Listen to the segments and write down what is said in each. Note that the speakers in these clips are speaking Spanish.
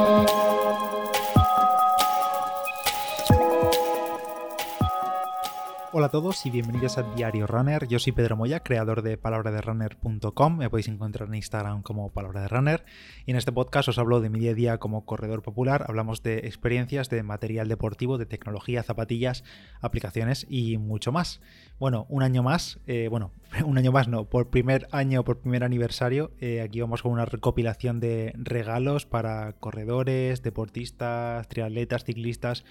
Thank you. Hola a todos y bienvenidos a Diario Runner. Yo soy Pedro Moya, creador de palabraderunner.com. Me podéis encontrar en Instagram como Palabra de Runner. Y en este podcast os hablo de mi día a día como corredor popular. Hablamos de experiencias, de material deportivo, de tecnología, zapatillas, aplicaciones y mucho más. Bueno, un año más, eh, bueno, un año más no, por primer año, por primer aniversario, eh, aquí vamos con una recopilación de regalos para corredores, deportistas, triatletas, ciclistas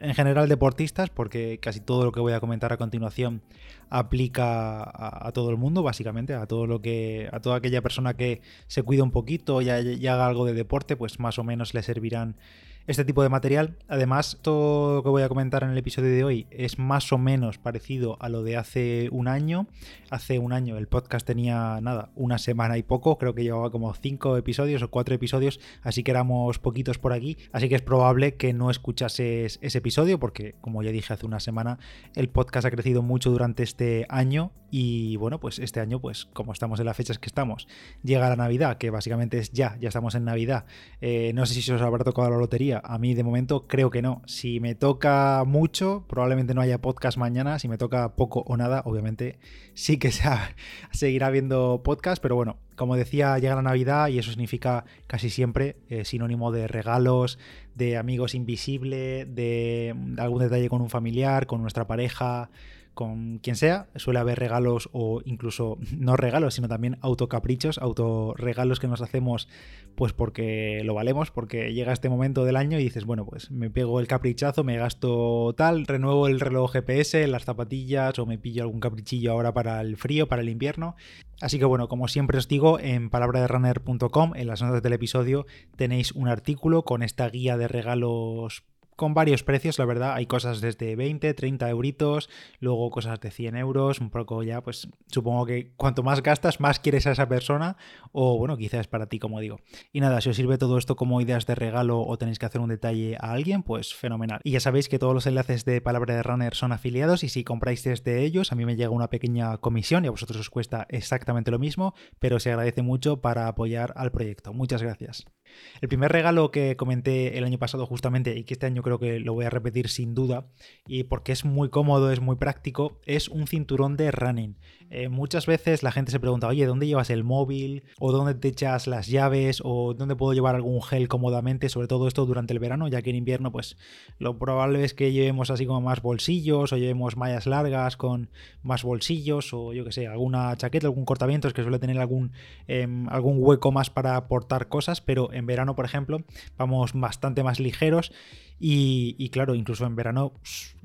en general deportistas, porque casi todo lo que voy a comentar a continuación aplica a, todo el mundo, básicamente, a todo lo que. a toda aquella persona que se cuida un poquito y, y haga algo de deporte, pues más o menos le servirán este tipo de material. Además, todo lo que voy a comentar en el episodio de hoy es más o menos parecido a lo de hace un año. Hace un año el podcast tenía nada, una semana y poco, creo que llevaba como cinco episodios o cuatro episodios, así que éramos poquitos por aquí, así que es probable que no escuchases ese episodio porque, como ya dije hace una semana, el podcast ha crecido mucho durante este año y bueno, pues este año, pues como estamos en las fechas que estamos, llega la Navidad, que básicamente es ya, ya estamos en Navidad. Eh, no sé si os habrá tocado la lotería a mí de momento creo que no. Si me toca mucho, probablemente no haya podcast mañana. Si me toca poco o nada, obviamente sí que se seguirá viendo podcast. Pero bueno, como decía, llega la Navidad y eso significa casi siempre eh, sinónimo de regalos, de amigos invisibles, de algún detalle con un familiar, con nuestra pareja con quien sea, suele haber regalos o incluso no regalos, sino también autocaprichos, autorregalos que nos hacemos pues porque lo valemos, porque llega este momento del año y dices, bueno, pues me pego el caprichazo, me gasto tal, renuevo el reloj GPS, las zapatillas o me pillo algún caprichillo ahora para el frío, para el invierno. Así que bueno, como siempre os digo, en palabraderunner.com, en las notas del episodio, tenéis un artículo con esta guía de regalos con varios precios, la verdad. Hay cosas desde 20, 30 euritos, luego cosas de 100 euros, un poco ya, pues supongo que cuanto más gastas, más quieres a esa persona, o bueno, quizás para ti, como digo. Y nada, si os sirve todo esto como ideas de regalo o tenéis que hacer un detalle a alguien, pues fenomenal. Y ya sabéis que todos los enlaces de Palabra de Runner son afiliados y si compráis desde ellos, a mí me llega una pequeña comisión y a vosotros os cuesta exactamente lo mismo, pero se agradece mucho para apoyar al proyecto. Muchas gracias. El primer regalo que comenté el año pasado justamente y que este año creo que lo voy a repetir sin duda y porque es muy cómodo, es muy práctico, es un cinturón de running. Eh, muchas veces la gente se pregunta, oye, ¿dónde llevas el móvil? ¿O dónde te echas las llaves? ¿O dónde puedo llevar algún gel cómodamente? Sobre todo esto durante el verano, ya que en invierno pues lo probable es que llevemos así como más bolsillos o llevemos mallas largas con más bolsillos o yo que sé, alguna chaqueta, algún cortavientos que suele tener algún, em, algún hueco más para aportar cosas, pero en verano, por ejemplo, vamos bastante más ligeros y, claro, incluso en verano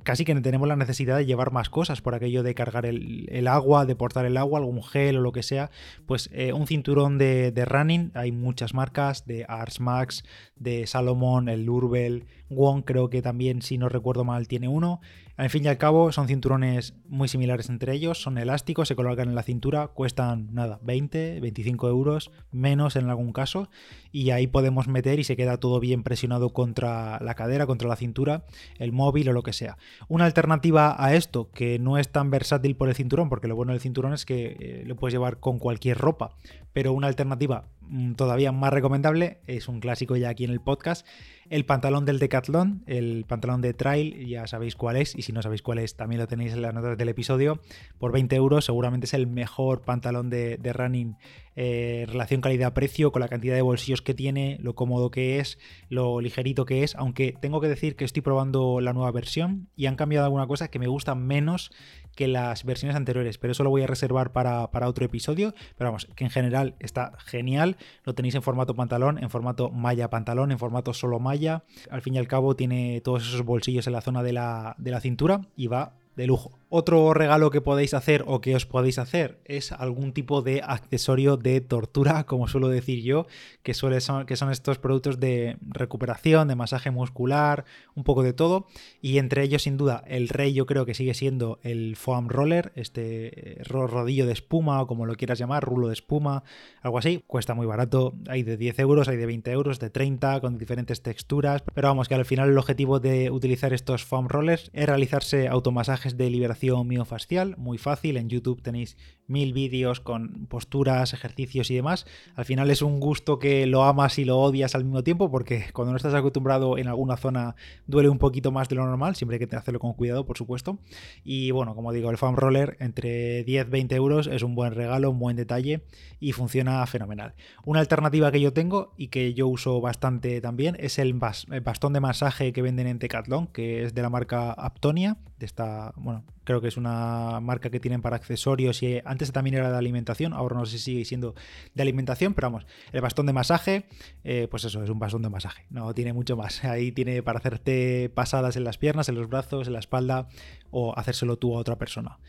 casi que tenemos la necesidad de llevar más cosas por aquello de cargar el, agua, de portar el agua, algún gel o lo que sea. Pues eh, un cinturón de, running, hay muchas marcas, de Ars Max, de Salomon, el Lurbel, Wong creo que también, si no recuerdo mal, tiene uno. Al fin y al cabo, son cinturones muy similares entre ellos, son elásticos, se colocan en la cintura, cuestan nada, 20, 25 euros, menos en algún caso, y ahí podemos meter y se queda todo bien presionado contra la cadera, contra la cintura, el móvil o lo que sea. Una alternativa a esto, que no es tan versátil por el cinturón, porque lo bueno del cinturón es que eh, lo puedes llevar con cualquier ropa, pero una alternativa mm, todavía más recomendable, es un clásico ya aquí en el podcast, el pantalón del Decathlon, el pantalón de trail, ya sabéis cuál es, y si no sabéis cuál es, también lo tenéis en las notas del episodio. Por 20 euros, seguramente es el mejor pantalón de, running eh, relación calidad-precio, con la cantidad de bolsillos que tiene, lo cómodo que es, lo ligerito que es. Aunque tengo que decir que estoy probando la nueva versión y han cambiado alguna cosa que me gusta menos que las versiones anteriores, pero eso lo voy a reservar para, otro episodio. Pero vamos, que en general está genial. Lo tenéis en formato pantalón, en formato malla pantalón, en formato solo malla. Al fin y al cabo tiene todos esos bolsillos en la zona de la, de la cintura y va de lujo. Otro regalo que podéis hacer o que os podéis hacer es algún tipo de accesorio de tortura, como suelo decir yo, que, suele son, que son estos productos de recuperación, de masaje muscular, un poco de todo. Y entre ellos, sin duda, el rey yo creo que sigue siendo el foam roller, este eh, rodillo de espuma o como lo quieras llamar, rulo de espuma, algo así. Cuesta muy barato, hay de 10 euros, hay de 20 euros, de 30, con diferentes texturas. Pero vamos, que al final el objetivo de utilizar estos foam rollers es realizarse automasajes de liberación miofascial, muy fácil. En YouTube tenéis mil vídeos con posturas, ejercicios y demás. Al final es un gusto que lo amas y lo odias al mismo tiempo porque cuando no estás acostumbrado en alguna zona duele un poquito más de lo normal, siempre hay que hacerlo con cuidado, por supuesto. Y bueno, como digo, el foam roller entre 10-20 euros es un buen regalo, un buen detalle y funciona fenomenal. Una alternativa que yo tengo y que yo uso bastante también es el, bastón de masaje que venden en Decathlon, que es de la marca Aptonia, de esta, bueno, creo que es una marca que tienen para accesorios y antes también era de alimentación, ahora no sé si sigue siendo de alimentación, pero vamos, el bastón de masaje, eh, pues eso, es un bastón de masaje, no tiene mucho más. Ahí tiene para hacerte pasadas en las piernas, en los brazos, en la espalda o hacérselo tú a otra persona.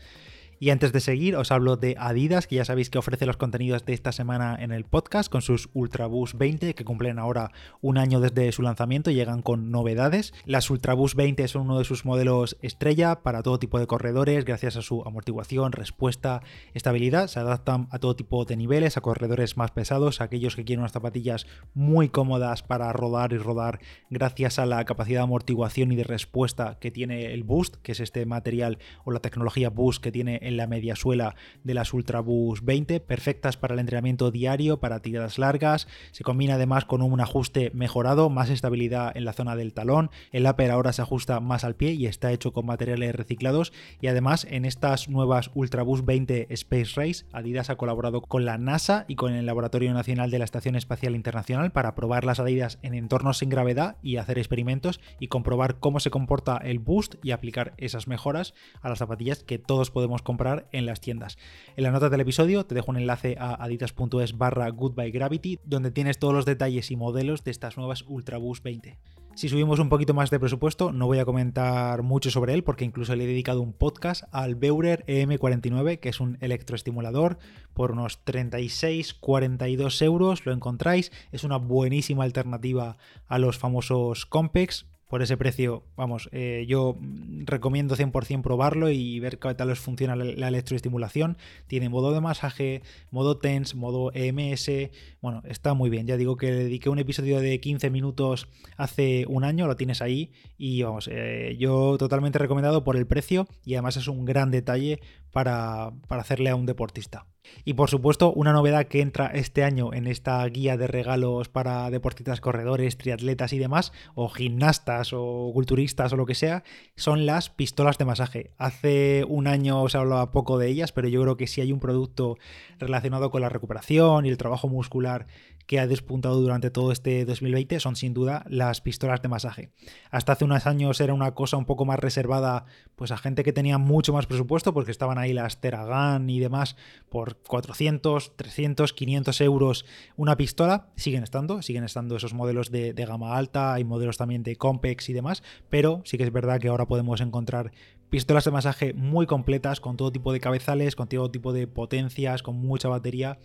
Y antes de seguir, os hablo de Adidas, que ya sabéis que ofrece los contenidos de esta semana en el podcast con sus Ultraboost 20, que cumplen ahora un año desde su lanzamiento y llegan con novedades. Las Ultraboost 20 son uno de sus modelos estrella para todo tipo de corredores, gracias a su amortiguación, respuesta, estabilidad. Se adaptan a todo tipo de niveles, a corredores más pesados, a aquellos que quieren unas zapatillas muy cómodas para rodar y rodar, gracias a la capacidad de amortiguación y de respuesta que tiene el Boost, que es este material o la tecnología Boost que tiene el la media suela de las Ultraboost 20, perfectas para el entrenamiento diario, para tiradas largas. Se combina además con un ajuste mejorado, más estabilidad en la zona del talón. El upper ahora se ajusta más al pie y está hecho con materiales reciclados. Y además en estas nuevas Ultraboost 20 Space Race, Adidas ha colaborado con la NASA y con el Laboratorio Nacional de la Estación Espacial Internacional para probar las Adidas en entornos sin gravedad y hacer experimentos y comprobar cómo se comporta el boost y aplicar esas mejoras a las zapatillas que todos podemos comprar en las tiendas. En la nota del episodio te dejo un enlace a adidas.es barra goodbye donde tienes todos los detalles y modelos de estas nuevas Ultraboost 20. Si subimos un poquito más de presupuesto, no voy a comentar mucho sobre él porque incluso le he dedicado un podcast al Beurer EM49, que es un electroestimulador, por unos 36-42 euros lo encontráis. Es una buenísima alternativa a los famosos Compex, por ese precio, vamos, eh, yo recomiendo 100% probarlo y ver qué tal os funciona la, electroestimulación. Tiene modo de masaje, modo TENS, modo EMS. Bueno, está muy bien. Ya digo que dediqué un episodio de 15 minutos hace un año, lo tienes ahí. Y vamos, eh, yo totalmente recomendado por el precio y además es un gran detalle para, para hacerle a un deportista. Y por supuesto, una novedad que entra este año en esta guía de regalos para deportistas corredores, triatletas y demás, o gimnastas o culturistas o lo que sea, son las pistolas de masaje. Hace un año se hablaba poco de ellas, pero yo creo que si hay un producto relacionado con la recuperación y el trabajo muscular que ha despuntado durante todo este 2020 son sin duda las pistolas de masaje. Hasta hace unos años era una cosa un poco más reservada pues a gente que tenía mucho más presupuesto porque estaban ahí las Teragan y demás por 400, 300, 500 euros una pistola. Siguen estando, siguen estando esos modelos de, de gama alta, hay modelos también de Compex y demás, pero sí que es verdad que ahora podemos encontrar pistolas de masaje muy completas con todo tipo de cabezales, con todo tipo de potencias, con mucha batería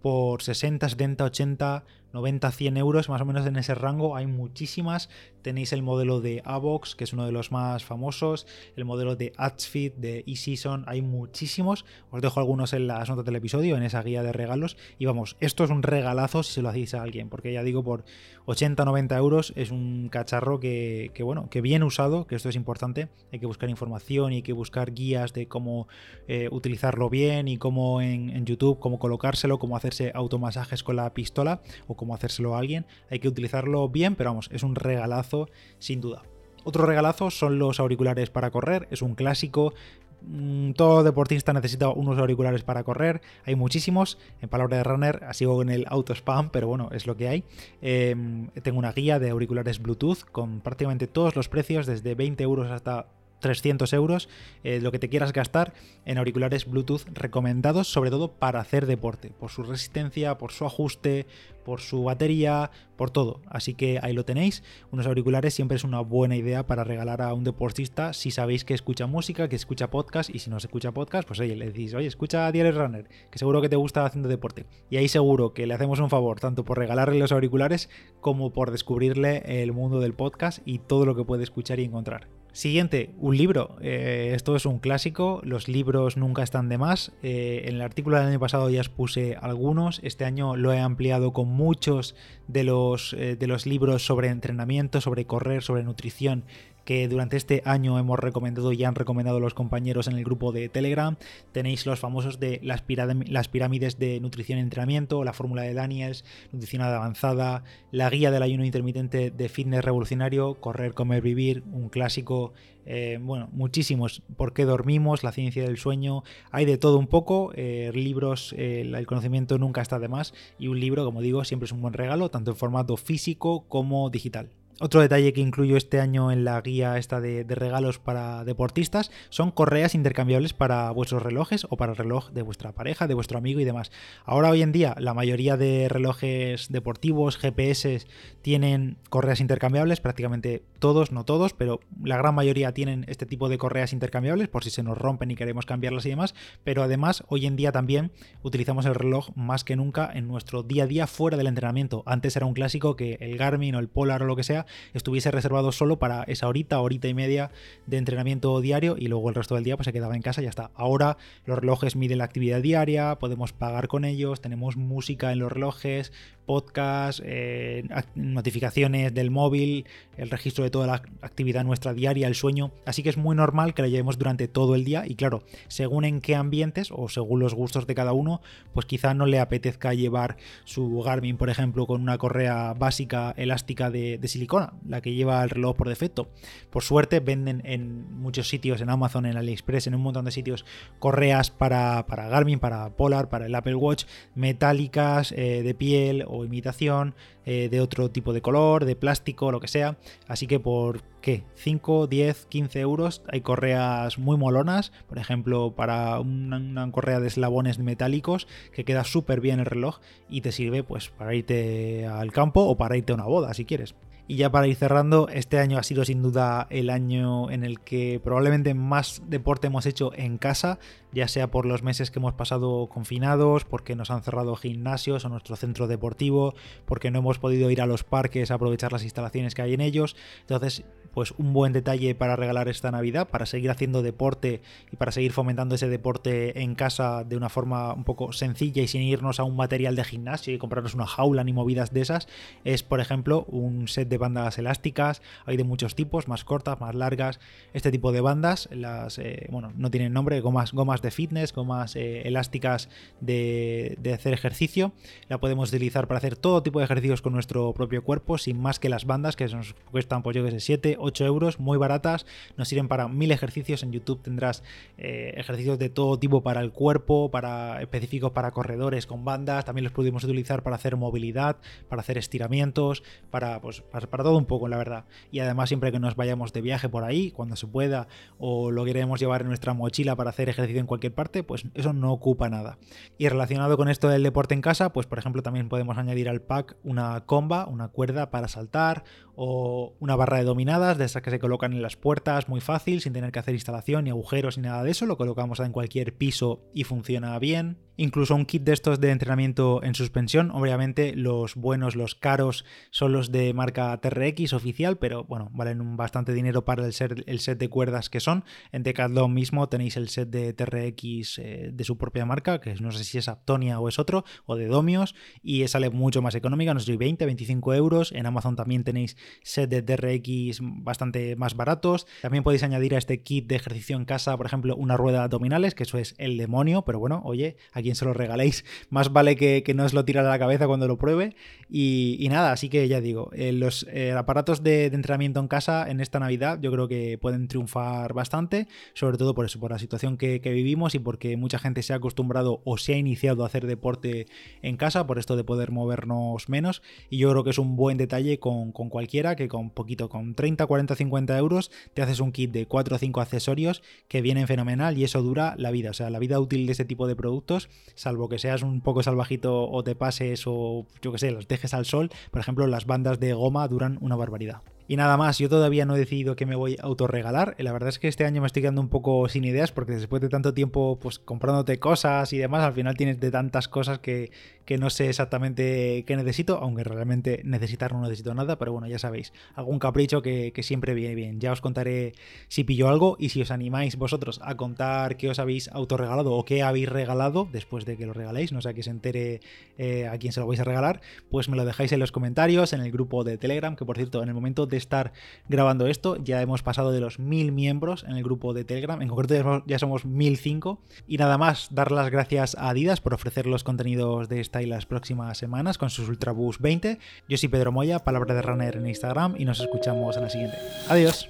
por 60, 70, 80, 90, 100 euros, más o menos en ese rango. Hay muchísimas. Tenéis el modelo de Avox, que es uno de los más famosos, el modelo de Adsfit, de eSeason, hay muchísimos. Os dejo algunos en las notas del episodio, en esa guía de regalos. Y vamos, esto es un regalazo si se lo hacéis a alguien, porque ya digo, por 80, 90 euros es un cacharro que, bueno, que bien usado, que esto es importante. Hay que buscar información y hay que buscar guías de cómo eh, utilizarlo bien y cómo en, en YouTube, cómo colocárselo, cómo hacer automasajes con la pistola o cómo hacérselo a alguien. Hay que utilizarlo bien, pero vamos, es un regalazo sin duda. Otro regalazo son los auriculares para correr, es un clásico. Mm, todo deportista necesita unos auriculares para correr, hay muchísimos. En palabra de runner, sigo en el auto spam, pero bueno, es lo que hay. Em, tengo una guía de auriculares Bluetooth con prácticamente todos los precios, desde 20 euros hasta 300 euros, eh, lo que te quieras gastar en auriculares Bluetooth recomendados, sobre todo para hacer deporte, por su resistencia, por su ajuste, por su batería, por todo. Así que ahí lo tenéis. Unos auriculares siempre es una buena idea para regalar a un deportista si sabéis que escucha música, que escucha podcast y si no se escucha podcast, pues oye, le decís, oye, escucha Diario Runner, que seguro que te gusta haciendo deporte. Y ahí seguro que le hacemos un favor, tanto por regalarle los auriculares como por descubrirle el mundo del podcast y todo lo que puede escuchar y encontrar. Siguiente, un libro. Eh, esto es un clásico, los libros nunca están de más. Eh, en el artículo del año pasado ya os puse algunos, este año lo he ampliado con muchos de los, eh, de los libros sobre entrenamiento, sobre correr, sobre nutrición que durante este año hemos recomendado y han recomendado los compañeros en el grupo de Telegram. Tenéis los famosos de las, pirámides de nutrición y entrenamiento, la fórmula de Daniels, nutrición avanzada, la guía del ayuno intermitente de fitness revolucionario, correr, comer, vivir, un clásico eh, bueno, muchísimos. ¿Por qué dormimos? La ciencia del sueño. Hay de todo un poco. Eh, libros, eh, el conocimiento nunca está de más. Y un libro, como digo, siempre es un buen regalo, tanto en formato físico como digital. Otro detalle que incluyo este año en la guía esta de, regalos para deportistas son correas intercambiables para vuestros relojes o para el reloj de vuestra pareja, de vuestro amigo y demás. Ahora hoy en día la mayoría de relojes deportivos, GPS, tienen correas intercambiables, prácticamente todos, no todos, pero la gran mayoría tienen este tipo de correas intercambiables por si se nos rompen y queremos cambiarlas y demás. Pero además hoy en día también utilizamos el reloj más que nunca en nuestro día a día fuera del entrenamiento. Antes era un clásico que el Garmin o el Polar o lo que sea estuviese reservado solo para esa horita, horita y media de entrenamiento diario y luego el resto del día pues se quedaba en casa y ya está. Ahora los relojes miden la actividad diaria, podemos pagar con ellos, tenemos música en los relojes, podcast, eh, notificaciones del móvil, el registro de toda la actividad nuestra diaria, el sueño. Así que es muy normal que la llevemos durante todo el día y claro, según en qué ambientes o según los gustos de cada uno, pues quizá no le apetezca llevar su Garmin, por ejemplo, con una correa básica elástica de, silicona, la que lleva el reloj por defecto. Por suerte venden en muchos sitios, en Amazon, en AliExpress, en un montón de sitios, correas para, para Garmin, para Polar, para el Apple Watch, metálicas, eh, de piel o imitación, eh, de otro tipo de color, de plástico, lo que sea. Así que por ¿qué? 5, 10, 15 euros hay correas muy molonas, por ejemplo, para una, correa de eslabones metálicos que queda súper bien el reloj y te sirve pues para irte al campo o para irte a una boda si quieres. Y ya para ir cerrando, este año ha sido sin duda el año en el que probablemente más deporte hemos hecho en casa, ya sea por los meses que hemos pasado confinados, porque nos han cerrado gimnasios o nuestro centro deportivo, porque no hemos podido ir a los parques a aprovechar las instalaciones que hay en ellos. Entonces, pues un buen detalle para regalar esta Navidad, para seguir haciendo deporte y para seguir fomentando ese deporte en casa de una forma un poco sencilla y sin irnos a un material de gimnasio y comprarnos una jaula ni movidas de esas, es por ejemplo un set de bandas elásticas, hay de muchos tipos, más cortas, más largas, este tipo de bandas, las, eh, bueno, no tienen nombre, gomas, gomas de fitness, gomas eh, elásticas de, de hacer ejercicio, la podemos utilizar para hacer todo tipo de ejercicios con nuestro propio cuerpo, sin más que las bandas que nos cuestan pues yo que sé 7, 8 euros, muy baratas, nos sirven para mil ejercicios. En YouTube tendrás eh, ejercicios de todo tipo para el cuerpo, para específicos para corredores con bandas. También los pudimos utilizar para hacer movilidad, para hacer estiramientos, para, pues, para, todo un poco, la verdad. Y además, siempre que nos vayamos de viaje por ahí, cuando se pueda, o lo queremos llevar en nuestra mochila para hacer ejercicio en cualquier parte, pues eso no ocupa nada. Y relacionado con esto del deporte en casa, pues por ejemplo, también podemos añadir al pack una comba, una cuerda para saltar, o una barra de dominadas de esas que se colocan en las puertas muy fácil, sin tener que hacer instalación ni agujeros ni nada de eso, lo colocamos en cualquier piso y funciona bien. Incluso un kit de estos de entrenamiento en suspensión, obviamente los buenos, los caros son los de marca TRX oficial, pero bueno, valen bastante dinero para el set, el set de cuerdas que son. En Decathlon mismo tenéis el set de TRX eh, de su propia marca, que no sé si es Aptonia o es otro, o de Domios, y sale mucho más económica, no sé, 20, 25 euros. En Amazon también tenéis set de TRX bastante más baratos. También podéis añadir a este kit de ejercicio en casa, por ejemplo, una rueda de abdominales, que eso es el demonio, pero bueno, oye, a quien se lo regaléis, más vale que, no os lo tire a la cabeza cuando lo pruebe. Y, nada, así que ya digo, eh, los eh, aparatos de, entrenamiento en casa en esta Navidad yo creo que pueden triunfar bastante, sobre todo por eso, por la situación que, vivimos y porque mucha gente se ha acostumbrado o se ha iniciado a hacer deporte en casa, por esto de poder movernos menos. Y yo creo que es un buen detalle con, con cualquiera que con poquito, con 30, 40, 50 euros, te haces un kit de 4 o 5 accesorios que vienen fenomenal y eso dura la vida. O sea, la vida útil de este tipo de productos, salvo que seas un poco salvajito o te pases o yo que sé, los dejes al sol, por ejemplo, las bandas de goma duran una barbaridad. Y nada más, yo todavía no he decidido que me voy a autorregalar. La verdad es que este año me estoy quedando un poco sin ideas porque después de tanto tiempo pues comprándote cosas y demás, al final tienes de tantas cosas que, que no sé exactamente qué necesito, aunque realmente necesitar no necesito nada, pero bueno, ya sabéis, algún capricho que, siempre viene bien. Ya os contaré si pillo algo y si os animáis vosotros a contar qué os habéis autorregalado o qué habéis regalado después de que lo regaléis, no sé que se entere eh, a quién se lo vais a regalar, pues me lo dejáis en los comentarios, en el grupo de Telegram, que por cierto, en el momento de estar grabando esto, ya hemos pasado de los mil miembros en el grupo de Telegram, en concreto ya somos 1005. Y nada más, dar las gracias a Adidas por ofrecer los contenidos de y las próximas semanas con sus Ultraboost 20. Yo soy Pedro Moya, palabra de runner en Instagram, y nos escuchamos en la siguiente. Adiós.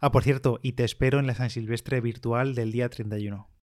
Ah, por cierto, y te espero en la San Silvestre virtual del día 31.